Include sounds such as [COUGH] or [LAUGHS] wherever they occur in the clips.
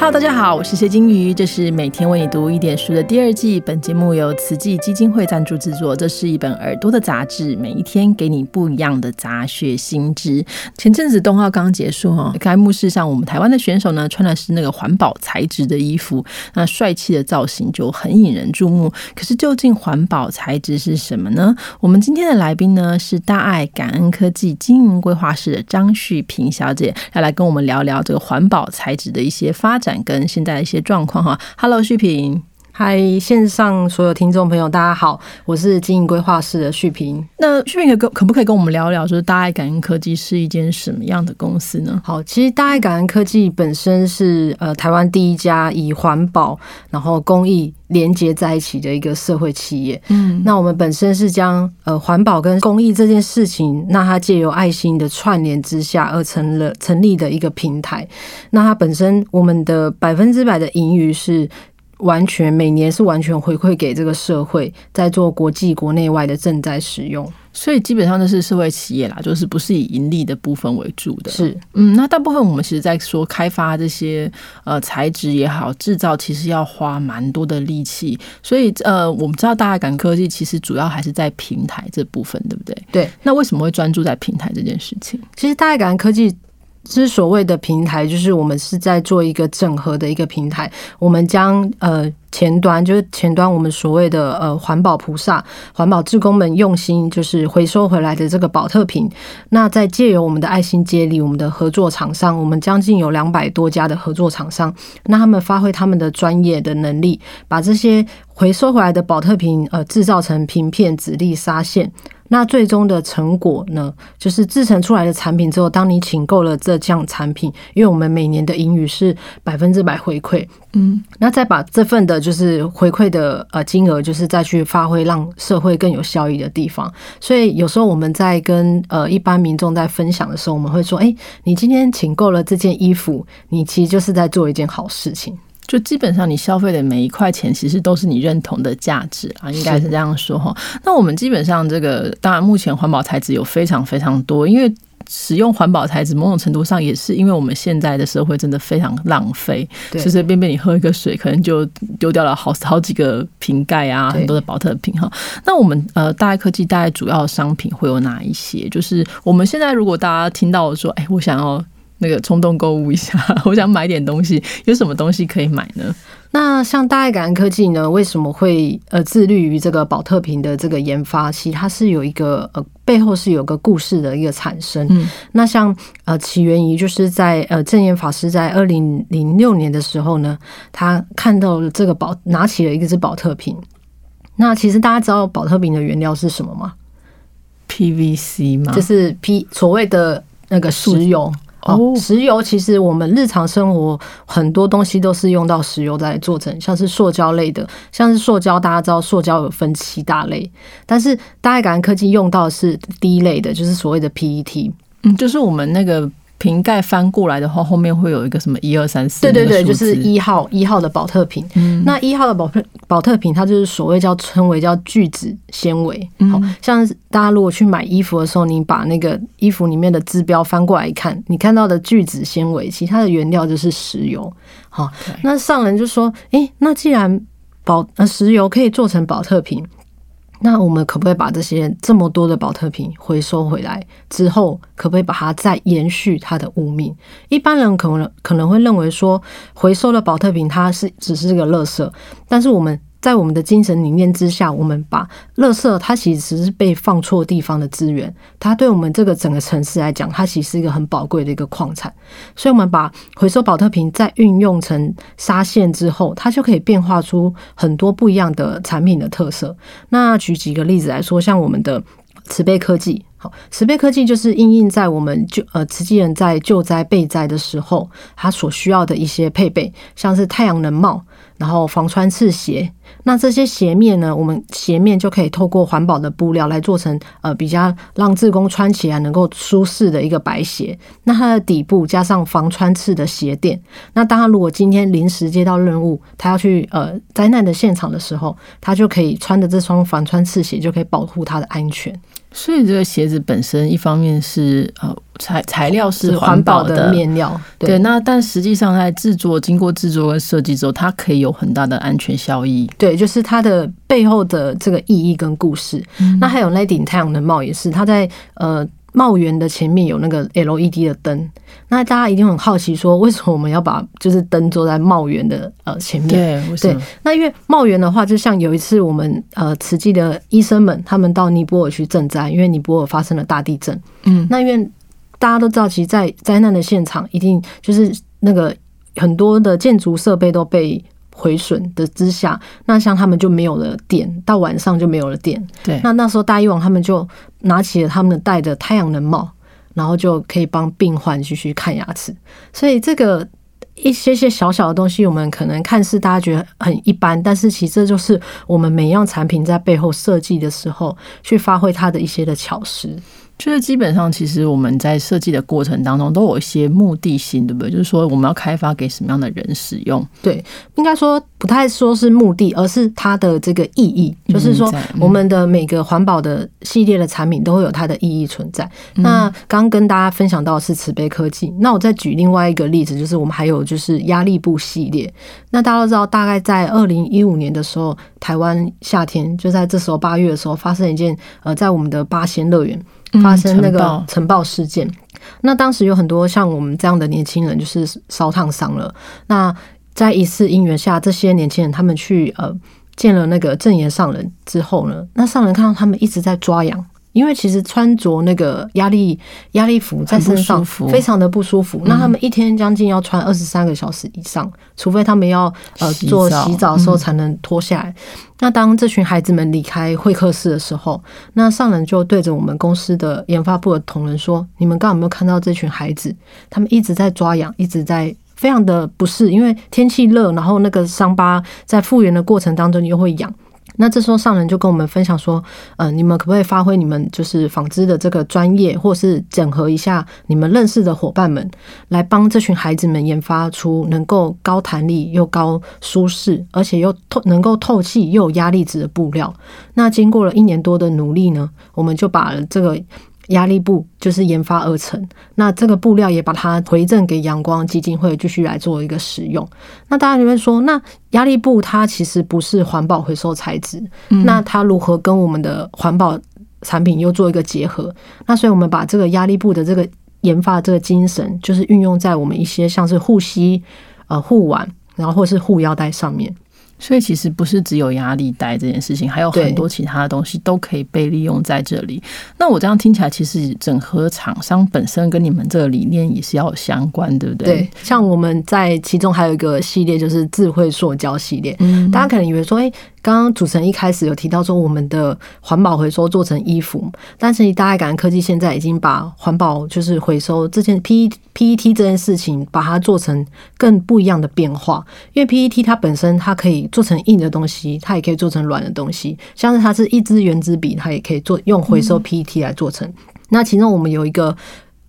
Hello，大家好，我是谢金鱼，这是每天为你读一点书的第二季。本节目由慈济基金会赞助制作。这是一本耳朵的杂志，每一天给你不一样的杂学新知。前阵子冬奥刚结束哈，开幕式上我们台湾的选手呢穿的是那个环保材质的衣服，那帅气的造型就很引人注目。可是究竟环保材质是什么呢？我们今天的来宾呢是大爱感恩科技经营规划室的张旭平小姐，要来跟我们聊聊这个环保材质的一些发展。跟现在的一些状况哈，Hello，旭平，嗨，线上所有听众朋友，大家好，我是经营规划师的旭平。那旭平可可不可以跟我们聊聊，就是大爱感恩科技是一间什么样的公司呢？好，其实大爱感恩科技本身是呃台湾第一家以环保然后公益。连接在一起的一个社会企业，嗯，那我们本身是将呃环保跟公益这件事情，那它借由爱心的串联之下而成了成立的一个平台。那它本身我们的百分之百的盈余是完全每年是完全回馈给这个社会，在做国际国内外的正在使用。所以基本上都是社会企业啦，就是不是以盈利的部分为主的。是，嗯，那大部分我们其实在说开发这些呃材质也好，制造其实要花蛮多的力气。所以呃，我们知道大爱感科技其实主要还是在平台这部分，对不对？对。那为什么会专注在平台这件事情？其实大爱感科技。之所谓的平台，就是我们是在做一个整合的一个平台。我们将呃前端，就是前端我们所谓的呃环保菩萨、环保志工们用心就是回收回来的这个保特瓶，那在借由我们的爱心接力，我们的合作厂商，我们将近有两百多家的合作厂商，那他们发挥他们的专业的能力，把这些回收回来的保特瓶呃制造成瓶片、纸粒、纱线。那最终的成果呢，就是制成出来的产品之后，当你请购了这项产品，因为我们每年的盈余是百分之百回馈，嗯，那再把这份的就是回馈的呃金额，就是再去发挥让社会更有效益的地方。所以有时候我们在跟呃一般民众在分享的时候，我们会说，哎，你今天请购了这件衣服，你其实就是在做一件好事情。就基本上你消费的每一块钱，其实都是你认同的价值啊，应该是这样说哈。那我们基本上这个，当然目前环保材质有非常非常多，因为使用环保材质某种程度上也是因为我们现在的社会真的非常浪费，随随便便你喝一个水，可能就丢掉了好好几个瓶盖啊，很多的保特瓶哈。那我们呃大爱科技大概主要商品会有哪一些？就是我们现在如果大家听到说，哎，我想要。那个冲动购物一下，[LAUGHS] 我想买点东西，有什么东西可以买呢？那像大爱感恩科技呢，为什么会呃致力于这个保特瓶的这个研发？其实它是有一个呃背后是有个故事的一个产生。嗯，那像呃起源于就是在呃正言法师在二零零六年的时候呢，他看到了这个保拿起了一个是保特瓶。那其实大家知道保特瓶的原料是什么吗？PVC 吗？就是 P 所谓的那个石油。哦，石油其实我们日常生活很多东西都是用到石油来做成，像是塑胶类的，像是塑胶，大家知道塑胶有分七大类，但是大爱感恩科技用到是第一类的，就是所谓的 PET，嗯，就是我们那个。瓶盖翻过来的话，后面会有一个什么一二三四？对对对，就是一号一号的保特瓶。那一号的保特保特瓶，它就是所谓叫称为叫聚酯纤维。好像大家如果去买衣服的时候，你把那个衣服里面的字标翻过来一看，你看到的聚酯纤维，其他的原料就是石油。好，那上人就说：“哎，那既然保呃石油可以做成保特瓶。”那我们可不可以把这些这么多的保特瓶回收回来之后，可不可以把它再延续它的物命？一般人可能可能会认为说，回收的保特瓶它是只是个垃圾，但是我们。在我们的精神理念之下，我们把垃圾它其实是被放错地方的资源，它对我们这个整个城市来讲，它其实是一个很宝贵的一个矿产。所以，我们把回收保特瓶再运用成纱线之后，它就可以变化出很多不一样的产品的特色。那举几个例子来说，像我们的慈悲科技，好，慈悲科技就是应用在我们救呃慈济人在救灾备灾的时候，它所需要的一些配备，像是太阳能帽。然后防穿刺鞋，那这些鞋面呢？我们鞋面就可以透过环保的布料来做成，呃，比较让志工穿起来能够舒适的一个白鞋。那它的底部加上防穿刺的鞋垫，那当然如果今天临时接到任务，他要去呃灾难的现场的时候，他就可以穿着这双防穿刺鞋，就可以保护他的安全。所以这个鞋子本身，一方面是呃材材料是环保的面料，对，那但实际上在制作经过制作跟设计之后，它可以有很大的安全效益。对，就是它的背后的这个意义跟故事。那还有那顶太阳能帽也是，它在呃帽檐的前面有那个 LED 的灯。那大家一定很好奇，说为什么我们要把就是灯做在帽檐的呃前面？对，那因为帽檐的话，就像有一次我们呃慈济的医生们，他们到尼泊尔去赈灾，因为尼泊尔发生了大地震。嗯，那因为大家都知道，其实，在灾难的现场，一定就是那个很多的建筑设备都被毁损的之下，那像他们就没有了电，到晚上就没有了电。对，那那时候大医王他们就拿起了他们戴的太阳能帽，然后就可以帮病患继续看牙齿。所以这个一些些小小的东西，我们可能看似大家觉得很一般，但是其实这就是我们每样产品在背后设计的时候，去发挥它的一些的巧思。就是基本上，其实我们在设计的过程当中都有一些目的性，对不对？就是说我们要开发给什么样的人使用？对，应该说不太说是目的，而是它的这个意义，就是说我们的每个环保的系列的产品都会有它的意义存在。那刚刚跟大家分享到的是慈悲科技，那我再举另外一个例子，就是我们还有就是压力布系列。那大家都知道，大概在二零一五年的时候，台湾夏天就在这时候八月的时候发生一件呃，在我们的八仙乐园发生那个尘爆事件。那当时有很多像我们这样的年轻人，就是烧烫伤了。那在一次因缘下，这些年轻人他们去呃见了那个正言上人之后呢，那上人看到他们一直在抓痒。因为其实穿着那个压力压力服在身上非常的不舒服，那他们一天将近要穿二十三个小时以上，除非他们要呃做洗澡的时候才能脱下来。那当这群孩子们离开会客室的时候，那上人就对着我们公司的研发部的同仁说：“你们刚刚有没有看到这群孩子？他们一直在抓痒，一直在非常的不适，因为天气热，然后那个伤疤在复原的过程当中又会痒。”那这时候上人就跟我们分享说，嗯，你们可不可以发挥你们就是纺织的这个专业，或是整合一下你们认识的伙伴们，来帮这群孩子们研发出能够高弹力又高舒适，而且又透能够透气又有压力值的布料。那经过了一年多的努力呢，我们就把这个压力布就是研发而成。那这个布料也把它回赠给阳光基金会，继续来做一个使用。那大家就会说，那压力布它其实不是环保回收材质，那它如何跟我们的环保产品又做一个结合？那所以我们把这个压力布的这个研发这个精神，就是运用在我们一些像是护膝、呃护腕，然后或是护腰带上面。所以其实不是只有压力带这件事情，还有很多其他的东西都可以被利用在这里。那我这样听起来，其实整合厂商本身跟你们这个理念也是要有相关，对不对？对，像我们在其中还有一个系列就是智慧塑胶系列，嗯大家可能以为说，哎、刚刚主持人一开始有提到说我们的环保回收做成衣服，但是大家感恩科技现在已经把环保就是回收这件 P PET 这件事情，把它做成更不一样的变化。因为 PET 它本身它可以做成硬的东西，它也可以做成软的东西，像是它是一支原子笔，它也可以做用回收 PET 来做成。那其中我们有一个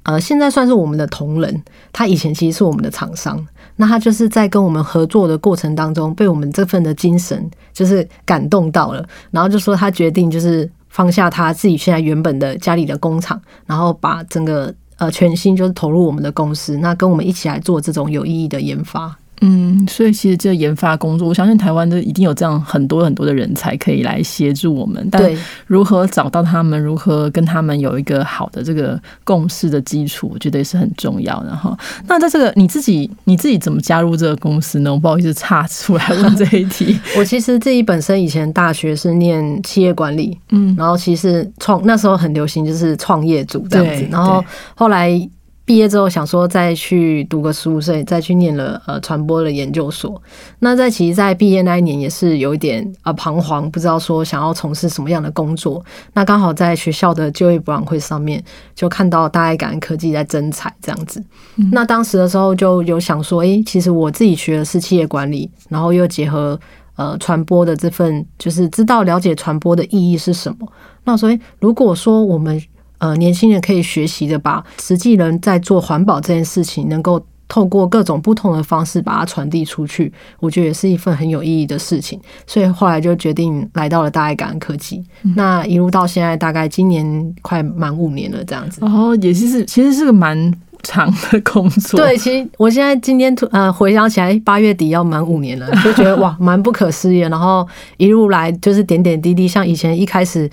呃，现在算是我们的同仁，他以前其实是我们的厂商。那他就是在跟我们合作的过程当中，被我们这份的精神就是感动到了，然后就说他决定就是放下他自己现在原本的家里的工厂，然后把整个呃全新就是投入我们的公司，那跟我们一起来做这种有意义的研发。嗯，所以其实这个研发工作，我相信台湾的一定有这样很多很多的人才可以来协助我们。但对，如何找到他们，如何跟他们有一个好的这个共识的基础，我觉得也是很重要的哈。那在这个你自己你自己怎么加入这个公司呢？我不好意思岔出来问这一题。[LAUGHS] 我其实自己本身以前大学是念企业管理，嗯，然后其实创那时候很流行就是创业组这样子，然后后来毕业之后想说再去读个书，所以再去念了呃传播的研究所。那在其实，在毕业那一年也是有一点呃彷徨，不知道说想要从事什么样的工作。那刚好在学校的就业博览会上面就看到大爱感恩科技在征才这样子。那当时的时候就有想说，诶，其实我自己学的是企业管理，然后又结合。呃，传播的这份就是知道了解传播的意义是什么。那所以，如果说我们呃年轻人可以学习的，把实际人在做环保这件事情能够透过各种不同的方式把它传递出去，我觉得也是一份很有意义的事情。所以后来就决定来到了大爱感恩科技。那一路到现在，大概今年快满五年了，这样子。哦，也是，其实是个蛮。长的工作 [LAUGHS] 对，其实我现在今天突呃回想起来，八月底要满五年了，就觉得哇，蛮不可思议。然后一路来就是点点滴滴，像以前一开始。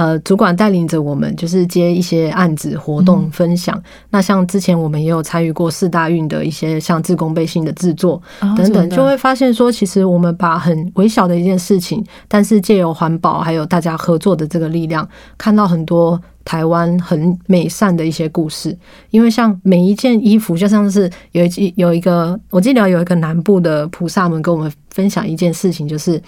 呃，主管带领着我们，就是接一些案子、活动分享。那像之前我们也有参与过四大运的一些像自工背心的制作等等，就会发现说，其实我们把很微小的一件事情，但是借由环保还有大家合作的这个力量，看到很多台湾很美善的一些故事。因为像每一件衣服，就像是有一有一个，我记得有一个南部的菩萨们跟我们分享一件事情，就是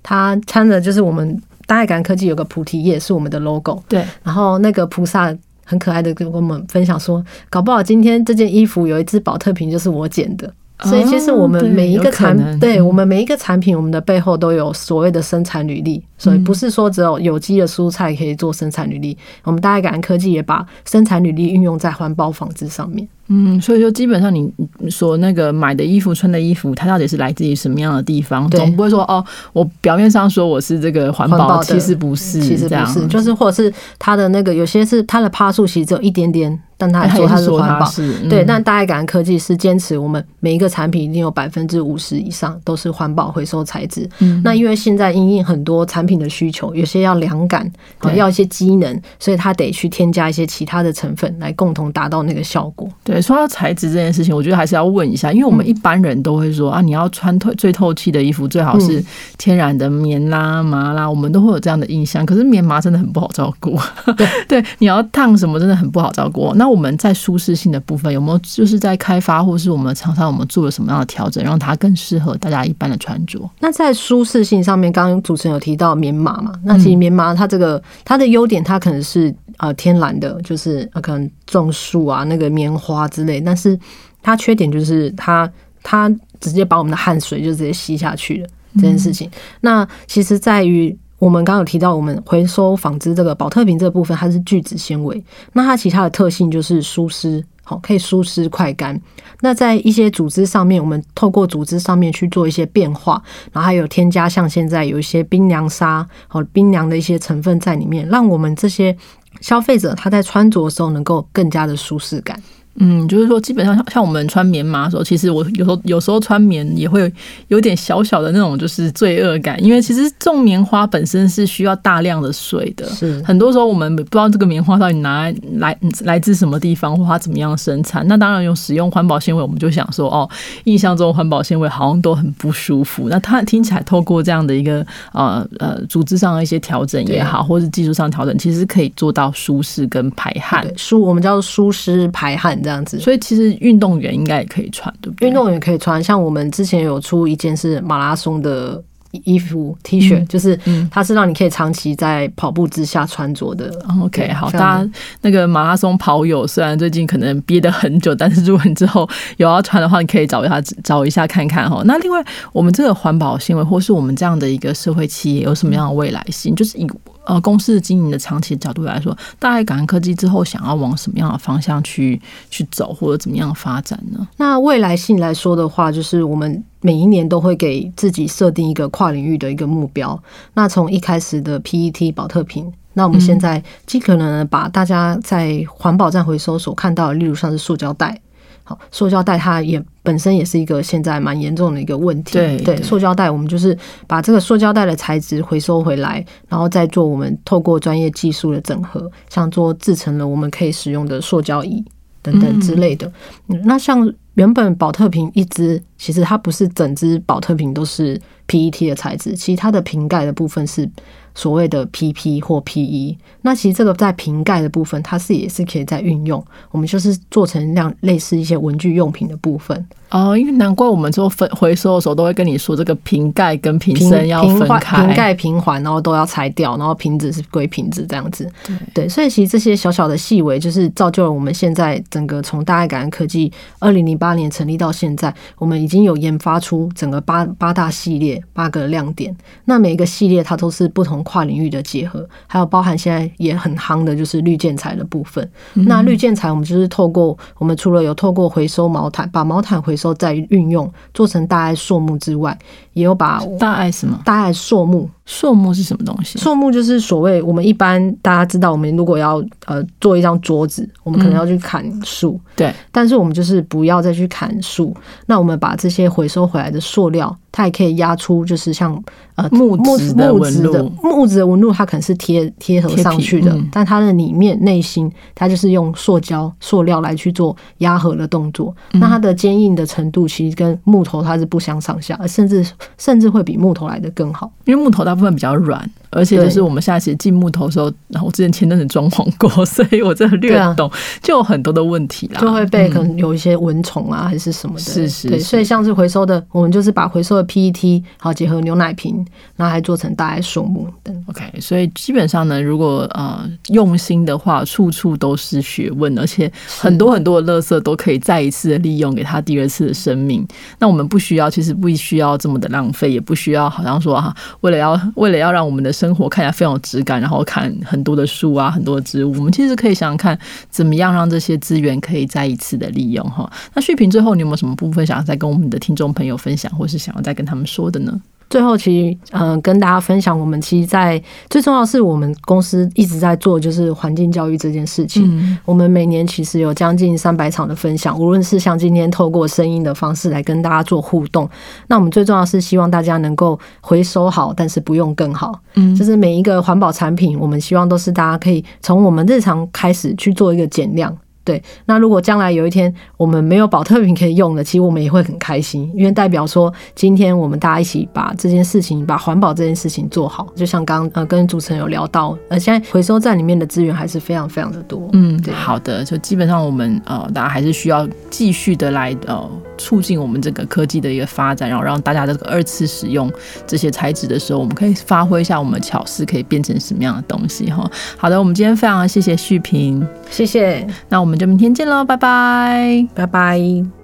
他穿的就是我们。大爱感恩科技有个菩提叶是我们的 logo，对。然后那个菩萨很可爱的跟我们分享说，搞不好今天这件衣服有一只宝特瓶就是我捡的。所以其实我们每一个产，对我们每一个产品，我们的背后都有所谓的生产履历。所以不是说只有有机的蔬菜可以做生产履历，我们大爱感恩科技也把生产履历运用在环保纺织上面。嗯，所以说基本上你说那个买的衣服、穿的衣服，它到底是来自于什么样的地方？总不会说哦，我表面上说我是这个环保，其实不是，其实不是，就是或者是它的那个有些是它的趴数其实只有一点点，但他说它是环保，对。但大爱感恩科技是坚持我们每一个产品一定有百分之五十以上都是环保回收材质。那因为现在因应很多产品的需求，有些要凉感，要一些机能，所以它得去添加一些其他的成分来共同达到那个效果。对。说到材质这件事情，我觉得还是要问一下，因为我们一般人都会说啊，你要穿透最透气的衣服，最好是天然的棉啦、麻啦，我们都会有这样的印象。可是棉麻真的很不好照顾，[LAUGHS] 对，你要烫什么真的很不好照顾。那我们在舒适性的部分有没有就是在开发，或是我们厂商我们做了什么样的调整，让它更适合大家一般的穿着？那在舒适性上面，刚刚主持人有提到棉麻嘛？那其实棉麻它这个它的优点，它可能是呃天然的，就是可能种树啊那个棉花。之类，但是它缺点就是它它直接把我们的汗水就直接吸下去了这件事情。那其实在于我们刚刚有提到，我们回收纺织这个保特瓶这部分，它是聚酯纤维，那它其他的特性就是疏湿，好可以疏湿快干。那在一些组织上面，我们透过组织上面去做一些变化，然后还有添加像现在有一些冰凉纱和冰凉的一些成分在里面，让我们这些消费者他在穿着的时候能够更加的舒适感。嗯，就是说，基本上像像我们穿棉麻的时候，其实我有时候有时候穿棉也会有点小小的那种就是罪恶感，因为其实种棉花本身是需要大量的水的，是很多时候我们不知道这个棉花到底拿来来自什么地方，或它怎么样生产。那当然用使用环保纤维，我们就想说，哦，印象中环保纤维好像都很不舒服。那它听起来透过这样的一个呃呃组织上的一些调整也好，或是技术上调整，其实可以做到舒适跟排汗，舒我们叫舒适排汗。这样子，所以其实运动员应该也可以穿，对不对？运动员可以穿，像我们之前有出一件是马拉松的衣服 T 恤，就是它是让你可以长期在跑步之下穿着的。OK，好，大家那个马拉松跑友虽然最近可能憋得很久，但是如果你之后有要穿的话，你可以找一下找一下看看哈。那另外，我们这个环保行为，或是我们这样的一个社会企业，有什么样的未来性？就是以呃，公司的经营的长期角度来说，大概感恩科技之后想要往什么样的方向去去走，或者怎么样发展呢？那未来性来说的话，就是我们每一年都会给自己设定一个跨领域的一个目标。那从一开始的 PET 保特瓶，那我们现在尽可能把大家在环保站回收所看到的，例如像是塑胶袋。好，塑胶袋它也本身也是一个现在蛮严重的一个问题。对对，塑胶袋我们就是把这个塑胶袋的材质回收回来，然后再做我们透过专业技术的整合，像做制成了我们可以使用的塑胶椅等等之类的。那像原本保特瓶一支，其实它不是整支保特瓶都是 PET 的材质，其实它的瓶盖的部分是。所谓的 PP 或 PE，那其实这个在瓶盖的部分，它是也是可以在运用。我们就是做成样类似一些文具用品的部分。哦，因为难怪我们做分回收的时候，都会跟你说这个瓶盖跟瓶身要分开，瓶盖瓶环，然后都要拆掉，然后瓶子是归瓶子这样子。对，所以其实这些小小的细微，就是造就了我们现在整个从大爱感恩科技二零零八年成立到现在，我们已经有研发出整个八八大系列八个亮点。那每一个系列它都是不同。跨领域的结合，还有包含现在也很夯的就是绿建材的部分。那绿建材我们就是透过我们除了有透过回收毛毯，把毛毯回收再运用做成大爱塑木之外，也有把大爱什么大爱塑木。树木是什么东西？树木就是所谓我们一般大家知道，我们如果要呃做一张桌子，我们可能要去砍树，对。但是我们就是不要再去砍树，那我们把这些回收回来的塑料，它也可以压出就是像呃木质的木质的纹路它可能是贴贴合上去的，但它的里面内心它就是用塑胶塑料来去做压合的动作，那它的坚硬的程度其实跟木头它是不相上下，甚至甚至会比木头来的更好，因为木头它。部分比较软。而且就是我们下期进木头的时候，然后我之前前阵子装潢过，[LAUGHS] 所以我真的略懂，就有很多的问题啦，就会被可能有一些蚊虫啊，还是什么的。是是，对，所以像是回收的，我们就是把回收的 PET 好结合牛奶瓶，然后还做成大爱树木等。OK，所以基本上呢，如果呃用心的话，处处都是学问，而且很多很多的垃圾都可以再一次的利用，给它第二次的生命。那我们不需要，其实不需要这么的浪费，也不需要好像说哈，为了要为了要让我们的生生活看起来非常有质感，然后看很多的树啊，很多的植物，我们其实可以想想看，怎么样让这些资源可以再一次的利用哈。那旭平最后，你有没有什么部分想要再跟我们的听众朋友分享，或是想要再跟他们说的呢？最后，其实嗯，跟大家分享，我们其实，在最重要是我们公司一直在做，就是环境教育这件事情。我们每年其实有将近三百场的分享，无论是像今天透过声音的方式来跟大家做互动，那我们最重要是希望大家能够回收好，但是不用更好。嗯，就是每一个环保产品，我们希望都是大家可以从我们日常开始去做一个减量。对，那如果将来有一天我们没有保特瓶可以用了，其实我们也会很开心，因为代表说今天我们大家一起把这件事情，把环保这件事情做好。就像刚呃跟主持人有聊到，呃现在回收站里面的资源还是非常非常的多。嗯，对，好的，就基本上我们呃大家还是需要继续的来呃促进我们这个科技的一个发展，然后让大家这个二次使用这些材质的时候，我们可以发挥一下我们巧思可以变成什么样的东西哈。好的，我们今天非常谢谢旭平，谢谢，那我们。就明天见喽，拜拜，拜拜。